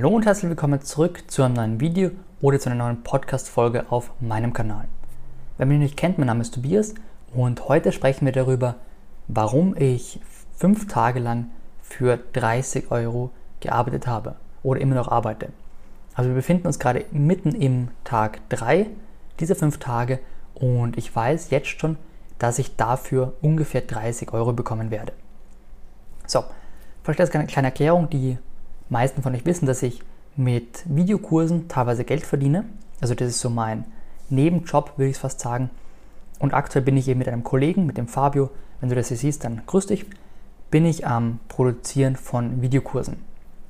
Hallo und herzlich willkommen zurück zu einem neuen Video oder zu einer neuen Podcast-Folge auf meinem Kanal. Wer mich nicht kennt, mein Name ist Tobias und heute sprechen wir darüber, warum ich fünf Tage lang für 30 Euro gearbeitet habe oder immer noch arbeite. Also wir befinden uns gerade mitten im Tag 3 dieser fünf Tage und ich weiß jetzt schon, dass ich dafür ungefähr 30 Euro bekommen werde. So, vielleicht als kleine Erklärung, die meisten von euch wissen, dass ich mit Videokursen teilweise Geld verdiene. Also das ist so mein Nebenjob, würde ich fast sagen. Und aktuell bin ich eben mit einem Kollegen, mit dem Fabio, wenn du das hier siehst, dann grüß dich, bin ich am Produzieren von Videokursen.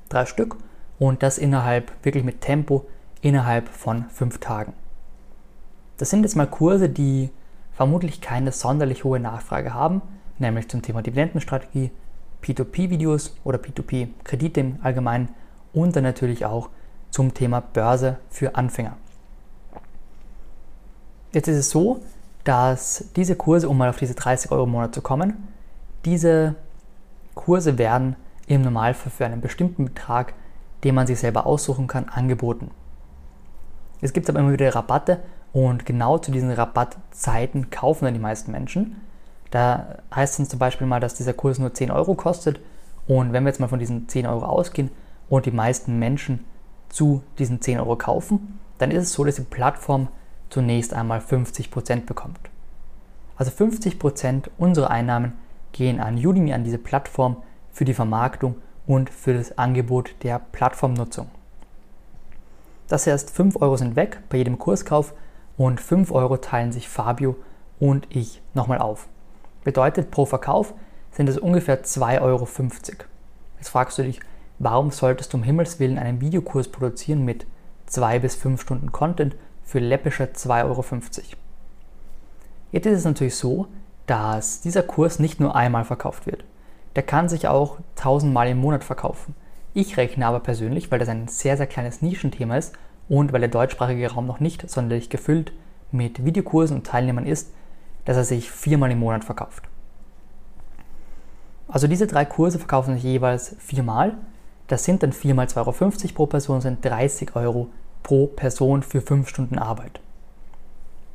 Drei Stück und das innerhalb, wirklich mit Tempo, innerhalb von fünf Tagen. Das sind jetzt mal Kurse, die vermutlich keine sonderlich hohe Nachfrage haben, nämlich zum Thema Dividendenstrategie, P2P-Videos oder P2P-Kredite im Allgemeinen und dann natürlich auch zum Thema Börse für Anfänger. Jetzt ist es so, dass diese Kurse, um mal auf diese 30 Euro im Monat zu kommen, diese Kurse werden im Normalfall für einen bestimmten Betrag, den man sich selber aussuchen kann, angeboten. Es gibt aber immer wieder Rabatte und genau zu diesen Rabattzeiten kaufen dann die meisten Menschen. Da heißt es zum Beispiel mal, dass dieser Kurs nur 10 Euro kostet. Und wenn wir jetzt mal von diesen 10 Euro ausgehen und die meisten Menschen zu diesen 10 Euro kaufen, dann ist es so, dass die Plattform zunächst einmal 50% bekommt. Also 50% unserer Einnahmen gehen an Udemy, an diese Plattform für die Vermarktung und für das Angebot der Plattformnutzung. Das heißt, 5 Euro sind weg bei jedem Kurskauf und 5 Euro teilen sich Fabio und ich nochmal auf. Bedeutet, pro Verkauf sind es ungefähr 2,50 Euro. Jetzt fragst du dich, warum solltest du um Himmels Willen einen Videokurs produzieren mit 2 bis 5 Stunden Content für läppische 2,50 Euro? Jetzt ist es natürlich so, dass dieser Kurs nicht nur einmal verkauft wird. Der kann sich auch 1000 Mal im Monat verkaufen. Ich rechne aber persönlich, weil das ein sehr, sehr kleines Nischenthema ist und weil der deutschsprachige Raum noch nicht sonderlich gefüllt mit Videokursen und Teilnehmern ist, dass er sich viermal im Monat verkauft. Also diese drei Kurse verkaufen sich jeweils viermal. Das sind dann viermal 2,50 Euro pro Person, sind 30 Euro pro Person für fünf Stunden Arbeit.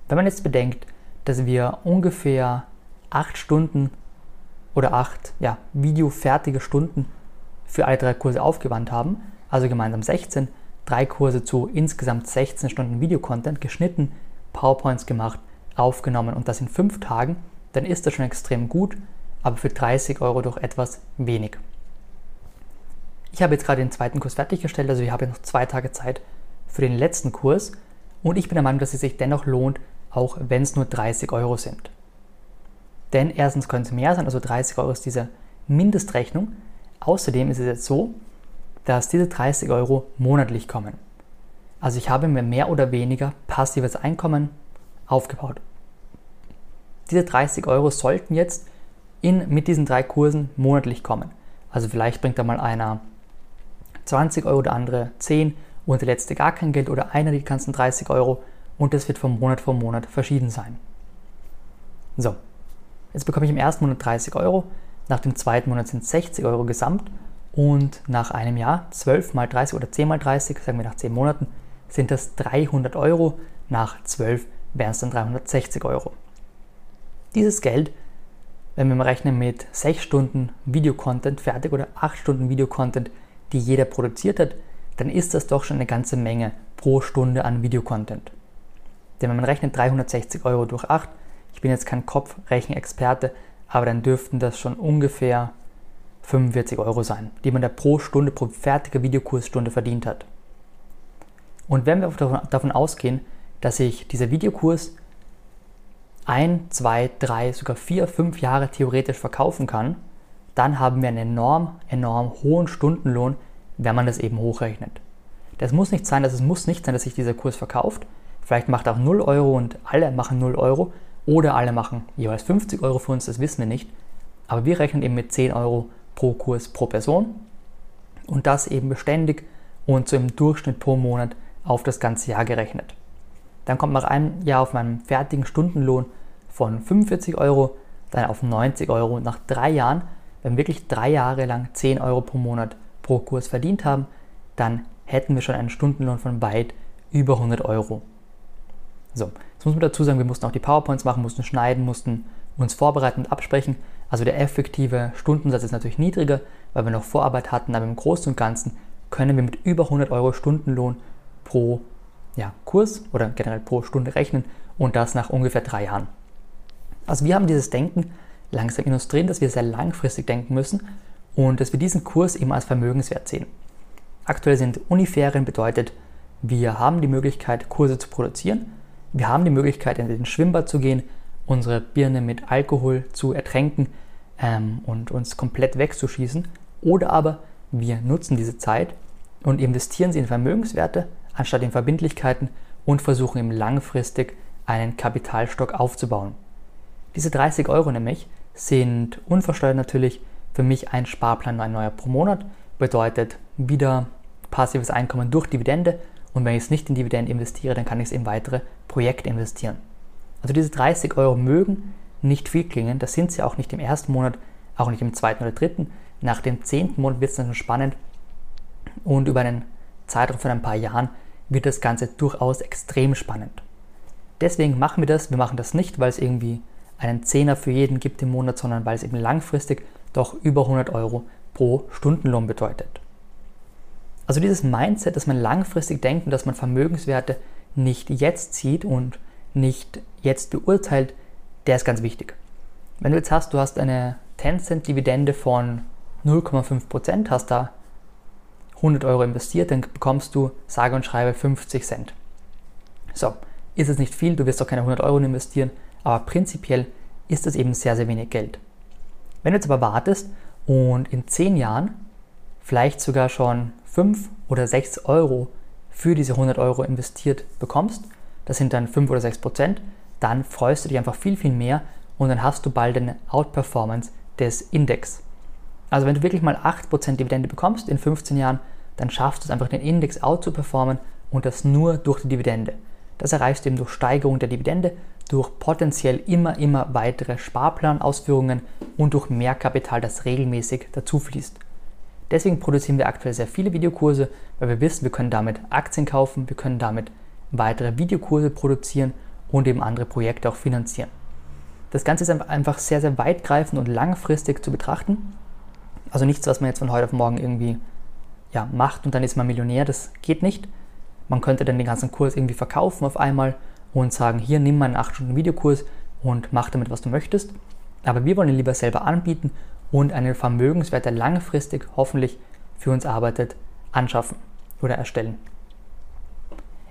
Wenn man jetzt bedenkt, dass wir ungefähr acht Stunden oder acht ja, videofertige Stunden für alle drei Kurse aufgewandt haben, also gemeinsam 16, drei Kurse zu insgesamt 16 Stunden Videocontent geschnitten, PowerPoints gemacht, aufgenommen und das in fünf Tagen, dann ist das schon extrem gut, aber für 30 Euro doch etwas wenig. Ich habe jetzt gerade den zweiten Kurs fertiggestellt, also ich habe noch zwei Tage Zeit für den letzten Kurs und ich bin der Meinung, dass es sich dennoch lohnt, auch wenn es nur 30 Euro sind. Denn erstens können es mehr sein, also 30 Euro ist diese Mindestrechnung. Außerdem ist es jetzt so, dass diese 30 Euro monatlich kommen. Also ich habe mir mehr oder weniger passives Einkommen aufgebaut. Diese 30 Euro sollten jetzt in, mit diesen drei Kursen monatlich kommen. Also vielleicht bringt da mal einer 20 Euro, der andere 10 und der letzte gar kein Geld oder einer die ganzen 30 Euro und das wird von Monat von Monat verschieden sein. So, jetzt bekomme ich im ersten Monat 30 Euro, nach dem zweiten Monat sind es 60 Euro gesamt und nach einem Jahr 12 mal 30 oder 10 mal 30, sagen wir nach 10 Monaten, sind das 300 Euro, nach 12 wären es dann 360 Euro. Dieses Geld, wenn wir mal rechnen mit 6 Stunden Videocontent fertig oder 8 Stunden Videocontent, die jeder produziert hat, dann ist das doch schon eine ganze Menge pro Stunde an Videocontent. Denn wenn man rechnet 360 Euro durch 8, ich bin jetzt kein Kopfrechenexperte, aber dann dürften das schon ungefähr 45 Euro sein, die man da pro Stunde, pro fertige Videokursstunde verdient hat. Und wenn wir davon ausgehen, dass ich dieser Videokurs ein, zwei, drei, sogar vier, fünf Jahre theoretisch verkaufen kann, dann haben wir einen enorm, enorm hohen Stundenlohn, wenn man das eben hochrechnet. Das muss nicht sein, dass es muss nicht sein, dass sich dieser Kurs verkauft. Vielleicht macht er auch 0 Euro und alle machen 0 Euro oder alle machen jeweils 50 Euro für uns, das wissen wir nicht. Aber wir rechnen eben mit 10 Euro pro Kurs pro Person und das eben beständig und so im Durchschnitt pro Monat auf das ganze Jahr gerechnet. Dann kommt nach einem Jahr auf meinen fertigen Stundenlohn von 45 Euro, dann auf 90 Euro und nach drei Jahren, wenn wir wirklich drei Jahre lang 10 Euro pro Monat pro Kurs verdient haben, dann hätten wir schon einen Stundenlohn von weit über 100 Euro. So, jetzt muss man dazu sagen, wir mussten auch die PowerPoints machen, mussten schneiden, mussten uns vorbereiten und absprechen. Also der effektive Stundensatz ist natürlich niedriger, weil wir noch Vorarbeit hatten, aber im Großen und Ganzen können wir mit über 100 Euro Stundenlohn pro ja, Kurs oder generell pro Stunde rechnen und das nach ungefähr drei Jahren. Also wir haben dieses Denken langsam illustriert, dass wir sehr langfristig denken müssen und dass wir diesen Kurs eben als Vermögenswert sehen. Aktuell sind Uniferien bedeutet, wir haben die Möglichkeit, Kurse zu produzieren. Wir haben die Möglichkeit, in den Schwimmbad zu gehen, unsere Birne mit Alkohol zu ertränken ähm, und uns komplett wegzuschießen. Oder aber wir nutzen diese Zeit und investieren sie in Vermögenswerte anstatt in Verbindlichkeiten und versuchen ihm langfristig einen Kapitalstock aufzubauen. Diese 30 Euro nämlich sind unversteuert natürlich für mich ein Sparplan, ein neuer pro Monat, bedeutet wieder passives Einkommen durch Dividende und wenn ich es nicht in Dividende investiere, dann kann ich es in weitere Projekte investieren. Also diese 30 Euro mögen nicht viel klingen, das sind sie auch nicht im ersten Monat, auch nicht im zweiten oder dritten. Nach dem zehnten Monat wird es dann spannend und über einen Zeitraum von ein paar Jahren wird das Ganze durchaus extrem spannend. Deswegen machen wir das. Wir machen das nicht, weil es irgendwie einen Zehner für jeden gibt im Monat, sondern weil es eben langfristig doch über 100 Euro pro Stundenlohn bedeutet. Also dieses Mindset, dass man langfristig denkt und dass man Vermögenswerte nicht jetzt sieht und nicht jetzt beurteilt, der ist ganz wichtig. Wenn du jetzt hast, du hast eine 10 Cent Dividende von 0,5%, hast da 100 Euro investiert, dann bekommst du sage und schreibe 50 Cent. So, ist es nicht viel, du wirst auch keine 100 Euro investieren, aber prinzipiell ist es eben sehr, sehr wenig Geld. Wenn du jetzt aber wartest und in 10 Jahren vielleicht sogar schon 5 oder 6 Euro für diese 100 Euro investiert bekommst, das sind dann 5 oder 6 Prozent, dann freust du dich einfach viel, viel mehr und dann hast du bald eine Outperformance des Index. Also wenn du wirklich mal 8% Dividende bekommst in 15 Jahren, dann schaffst du es einfach den Index out zu performen und das nur durch die Dividende. Das erreichst du eben durch Steigerung der Dividende, durch potenziell immer, immer weitere Sparplanausführungen und durch mehr Kapital, das regelmäßig dazu fließt. Deswegen produzieren wir aktuell sehr viele Videokurse, weil wir wissen, wir können damit Aktien kaufen, wir können damit weitere Videokurse produzieren und eben andere Projekte auch finanzieren. Das Ganze ist einfach sehr, sehr weitgreifend und langfristig zu betrachten also nichts, was man jetzt von heute auf morgen irgendwie ja, macht und dann ist man Millionär, das geht nicht. Man könnte dann den ganzen Kurs irgendwie verkaufen auf einmal und sagen, hier nimm mal einen 8-Stunden-Videokurs und mach damit, was du möchtest. Aber wir wollen ihn lieber selber anbieten und einen Vermögenswert, der langfristig hoffentlich für uns arbeitet, anschaffen oder erstellen.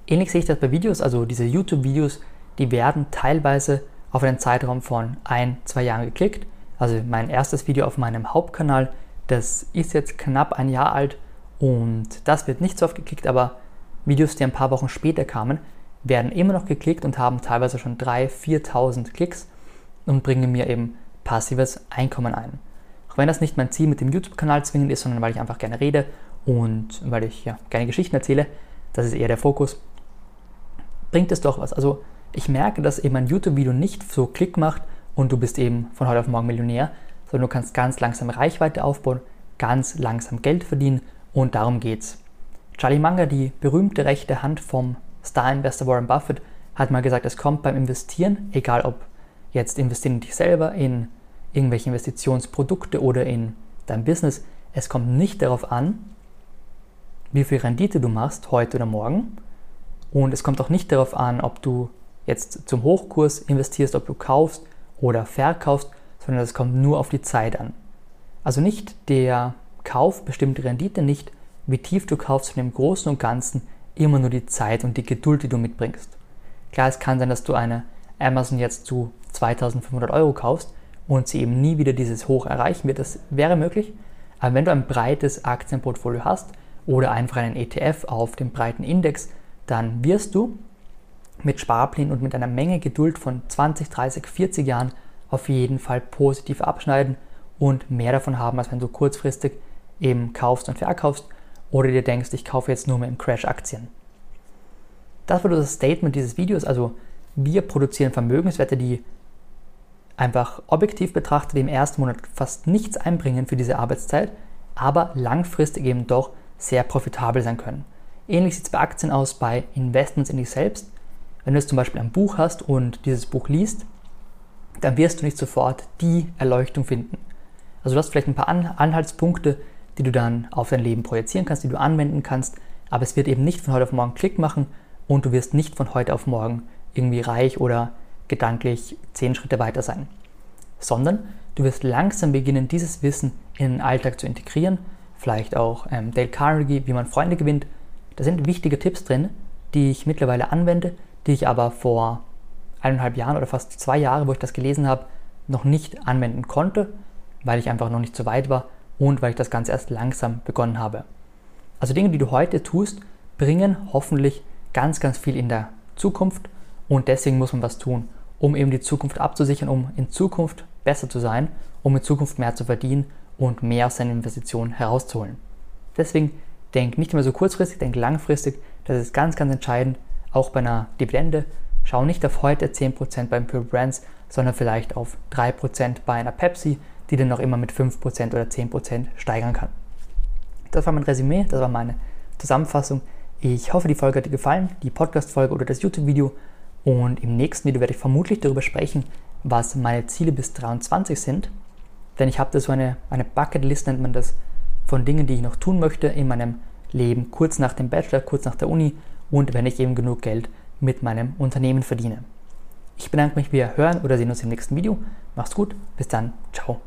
Ähnlich sehe ich das bei Videos, also diese YouTube-Videos, die werden teilweise auf einen Zeitraum von ein, zwei Jahren geklickt. Also mein erstes Video auf meinem Hauptkanal das ist jetzt knapp ein Jahr alt und das wird nicht so oft geklickt, aber Videos, die ein paar Wochen später kamen, werden immer noch geklickt und haben teilweise schon 3.000, 4.000 Klicks und bringen mir eben passives Einkommen ein. Auch wenn das nicht mein Ziel mit dem YouTube-Kanal zwingend ist, sondern weil ich einfach gerne rede und weil ich ja, gerne Geschichten erzähle, das ist eher der Fokus, bringt es doch was. Also ich merke, dass eben ein YouTube-Video nicht so Klick macht und du bist eben von heute auf morgen Millionär, sondern du kannst ganz langsam Reichweite aufbauen, ganz langsam Geld verdienen und darum geht's. Charlie Munger, die berühmte rechte Hand vom Star-Investor Warren Buffett, hat mal gesagt, es kommt beim Investieren, egal ob jetzt investieren in dich selber, in irgendwelche Investitionsprodukte oder in dein Business, es kommt nicht darauf an, wie viel Rendite du machst heute oder morgen. Und es kommt auch nicht darauf an, ob du jetzt zum Hochkurs investierst, ob du kaufst oder verkaufst, sondern es kommt nur auf die Zeit an. Also nicht der Kauf bestimmt die Rendite, nicht wie tief du kaufst, sondern im Großen und Ganzen immer nur die Zeit und die Geduld, die du mitbringst. Klar, es kann sein, dass du eine Amazon jetzt zu 2500 Euro kaufst und sie eben nie wieder dieses Hoch erreichen wird. Das wäre möglich. Aber wenn du ein breites Aktienportfolio hast oder einfach einen ETF auf dem breiten Index, dann wirst du mit Sparplänen und mit einer Menge Geduld von 20, 30, 40 Jahren auf jeden Fall positiv abschneiden und mehr davon haben, als wenn du kurzfristig eben kaufst und verkaufst oder dir denkst, ich kaufe jetzt nur mehr im Crash Aktien. Das war das Statement dieses Videos. Also wir produzieren Vermögenswerte, die einfach objektiv betrachtet im ersten Monat fast nichts einbringen für diese Arbeitszeit, aber langfristig eben doch sehr profitabel sein können. Ähnlich sieht es bei Aktien aus, bei Investments in dich selbst. Wenn du jetzt zum Beispiel ein Buch hast und dieses Buch liest, dann wirst du nicht sofort die Erleuchtung finden. Also du hast vielleicht ein paar Anhaltspunkte, die du dann auf dein Leben projizieren kannst, die du anwenden kannst, aber es wird eben nicht von heute auf morgen Klick machen und du wirst nicht von heute auf morgen irgendwie reich oder gedanklich zehn Schritte weiter sein, sondern du wirst langsam beginnen, dieses Wissen in den Alltag zu integrieren. Vielleicht auch ähm, Dale Carnegie, wie man Freunde gewinnt. Da sind wichtige Tipps drin, die ich mittlerweile anwende, die ich aber vor eineinhalb Jahren oder fast zwei Jahren, wo ich das gelesen habe, noch nicht anwenden konnte, weil ich einfach noch nicht so weit war und weil ich das Ganze erst langsam begonnen habe. Also Dinge, die du heute tust, bringen hoffentlich ganz, ganz viel in der Zukunft und deswegen muss man was tun, um eben die Zukunft abzusichern, um in Zukunft besser zu sein, um in Zukunft mehr zu verdienen und mehr aus seinen Investitionen herauszuholen. Deswegen denk nicht immer so kurzfristig, denk langfristig. Das ist ganz, ganz entscheidend, auch bei einer Dividende. Schau nicht auf heute 10% beim Pure Brands, sondern vielleicht auf 3% bei einer Pepsi, die dann noch immer mit 5% oder 10% steigern kann. Das war mein Resümee, das war meine Zusammenfassung. Ich hoffe, die Folge hat dir gefallen, die Podcast-Folge oder das YouTube-Video. Und im nächsten Video werde ich vermutlich darüber sprechen, was meine Ziele bis 23 sind. Denn ich habe da so eine, eine Bucketlist, nennt man das, von Dingen, die ich noch tun möchte in meinem Leben, kurz nach dem Bachelor, kurz nach der Uni und wenn ich eben genug Geld mit meinem Unternehmen verdiene. Ich bedanke mich, wir hören oder sehen uns im nächsten Video. Mach's gut, bis dann, ciao.